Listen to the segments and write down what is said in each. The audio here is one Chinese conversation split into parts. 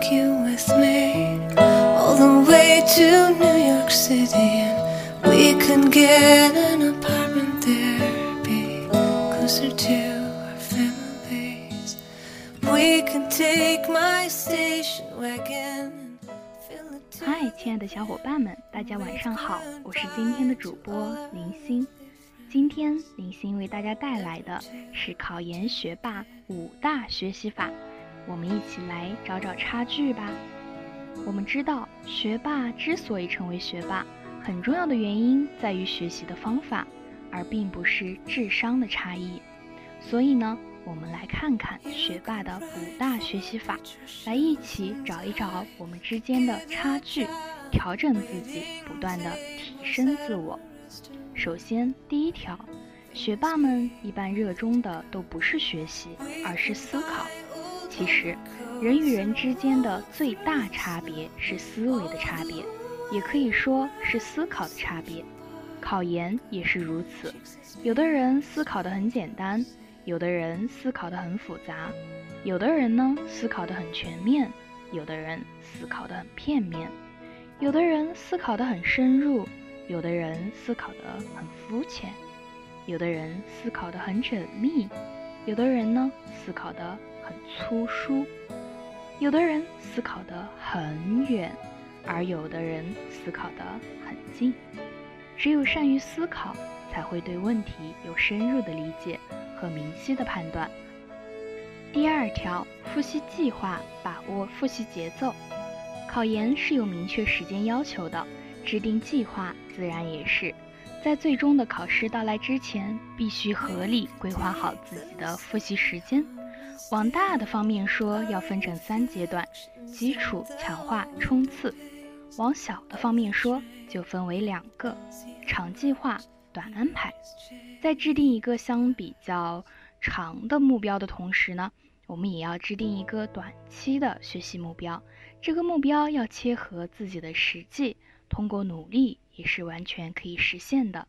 take you with me all the way to New York City and we could get an apartment there, be closer to our families. We could take my station wagon. 嗨，亲爱的小伙伴们，大家晚上好，我是今天的主播林欣。今天林欣为大家带来的是考研学霸五大学习法，我们一起来找找差距吧。我们知道，学霸之所以成为学霸，很重要的原因在于学习的方法，而并不是智商的差异。所以呢，我们来看看学霸的五大学习法，来一起找一找我们之间的差距，调整自己，不断的提升自我。首先，第一条，学霸们一般热衷的都不是学习，而是思考。其实，人与人之间的最大差别是思维的差别，也可以说是思考的差别。考研也是如此，有的人思考的很简单，有的人思考的很复杂，有的人呢思考的很全面，有的人思考的很片面，有的人思考的很深入。有的人思考的很肤浅，有的人思考的很缜密，有的人呢思考的很粗疏，有的人思考得很远，而有的人思考得很近。只有善于思考，才会对问题有深入的理解和明晰的判断。第二条，复习计划，把握复习节奏。考研是有明确时间要求的。制定计划自然也是，在最终的考试到来之前，必须合理规划好自己的复习时间。往大的方面说，要分成三阶段：基础、强化、冲刺；往小的方面说，就分为两个：长计划、短安排。在制定一个相比较长的目标的同时呢，我们也要制定一个短期的学习目标。这个目标要切合自己的实际。通过努力也是完全可以实现的。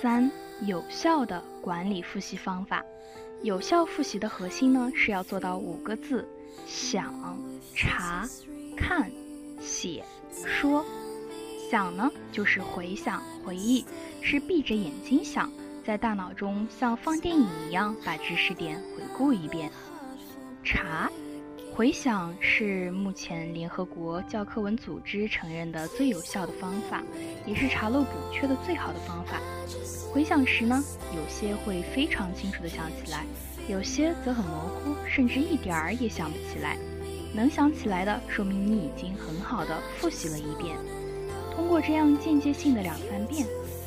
三、有效的管理复习方法。有效复习的核心呢，是要做到五个字：想、查、看、写、说。想呢，就是回想、回忆，是闭着眼睛想，在大脑中像放电影一样把知识点回顾一遍。查。回想是目前联合国教科文组织承认的最有效的方法，也是查漏补缺的最好的方法。回想时呢，有些会非常清楚的想起来，有些则很模糊，甚至一点儿也想不起来。能想起来的，说明你已经很好的复习了一遍。通过这样间接性的两三遍，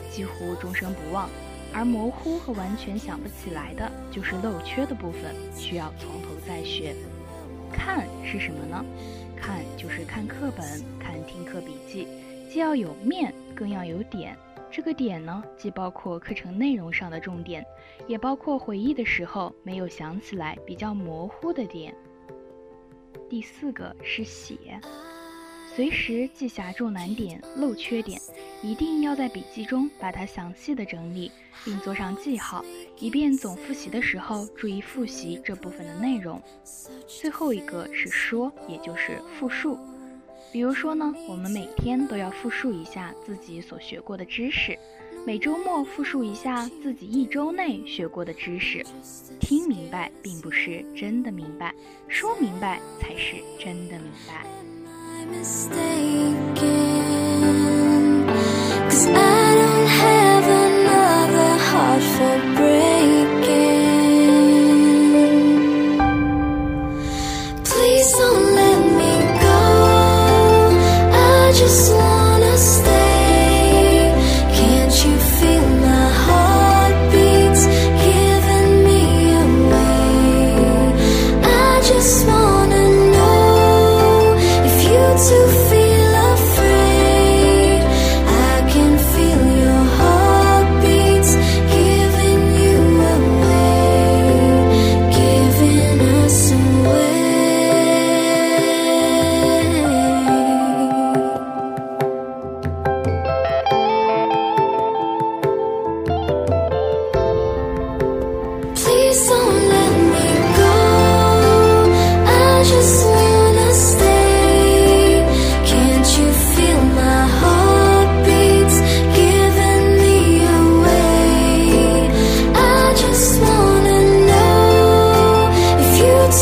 几乎终生不忘。而模糊和完全想不起来的，就是漏缺的部分，需要从头再学。看是什么呢？看就是看课本、看听课笔记，既要有面，更要有点。这个点呢，既包括课程内容上的重点，也包括回忆的时候没有想起来、比较模糊的点。第四个是写。随时记下重难点、漏缺点，一定要在笔记中把它详细的整理，并做上记号，以便总复习的时候注意复习这部分的内容。最后一个是说，也就是复述。比如说呢，我们每天都要复述一下自己所学过的知识，每周末复述一下自己一周内学过的知识。听明白并不是真的明白，说明白才是真的明白。mistake. 第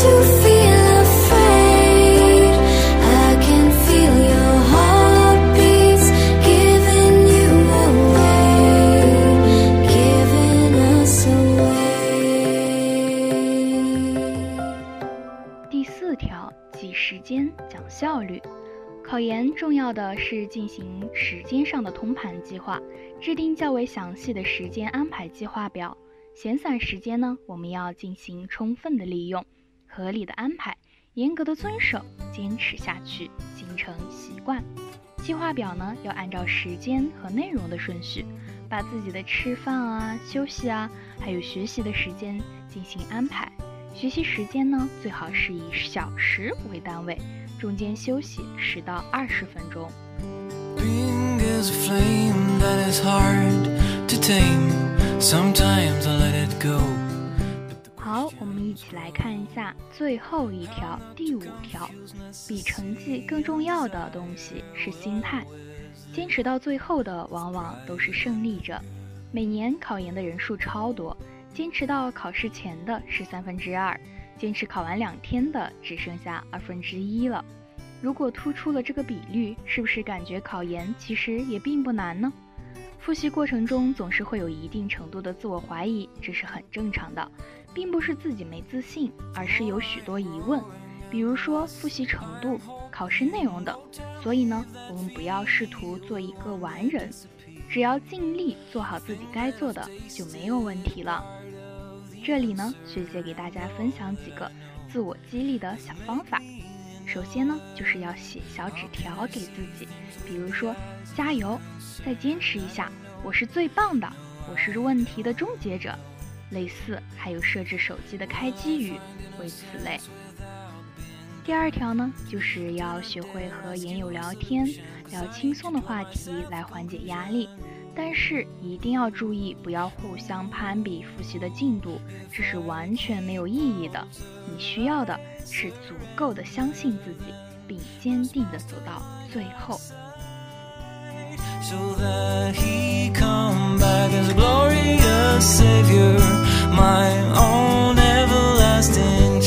四条，挤时间，讲效率。考研重要的是进行时间上的通盘计划，制定较为详细的时间安排计划表。闲散时间呢，我们要进行充分的利用，合理的安排，严格的遵守，坚持下去，形成习惯。计划表呢，要按照时间和内容的顺序，把自己的吃饭啊、休息啊，还有学习的时间进行安排。学习时间呢，最好是以小时为单位。中间休息十到二十分钟。好，我们一起来看一下最后一条，第五条，比成绩更重要的东西是心态。坚持到最后的，往往都是胜利者。每年考研的人数超多，坚持到考试前的是三分之二。坚持考完两天的只剩下二分之一了。如果突出了这个比率，是不是感觉考研其实也并不难呢？复习过程中总是会有一定程度的自我怀疑，这是很正常的，并不是自己没自信，而是有许多疑问，比如说复习程度、考试内容等。所以呢，我们不要试图做一个完人，只要尽力做好自己该做的，就没有问题了。这里呢，学姐给大家分享几个自我激励的小方法。首先呢，就是要写小纸条给自己，比如说加油，再坚持一下，我是最棒的，我是问题的终结者，类似还有设置手机的开机语，为此类。第二条呢，就是要学会和研友聊天，聊轻松的话题来缓解压力。但是一定要注意，不要互相攀比复习的进度，这是完全没有意义的。你需要的是足够的相信自己，并坚定的走到最后。my own everlasting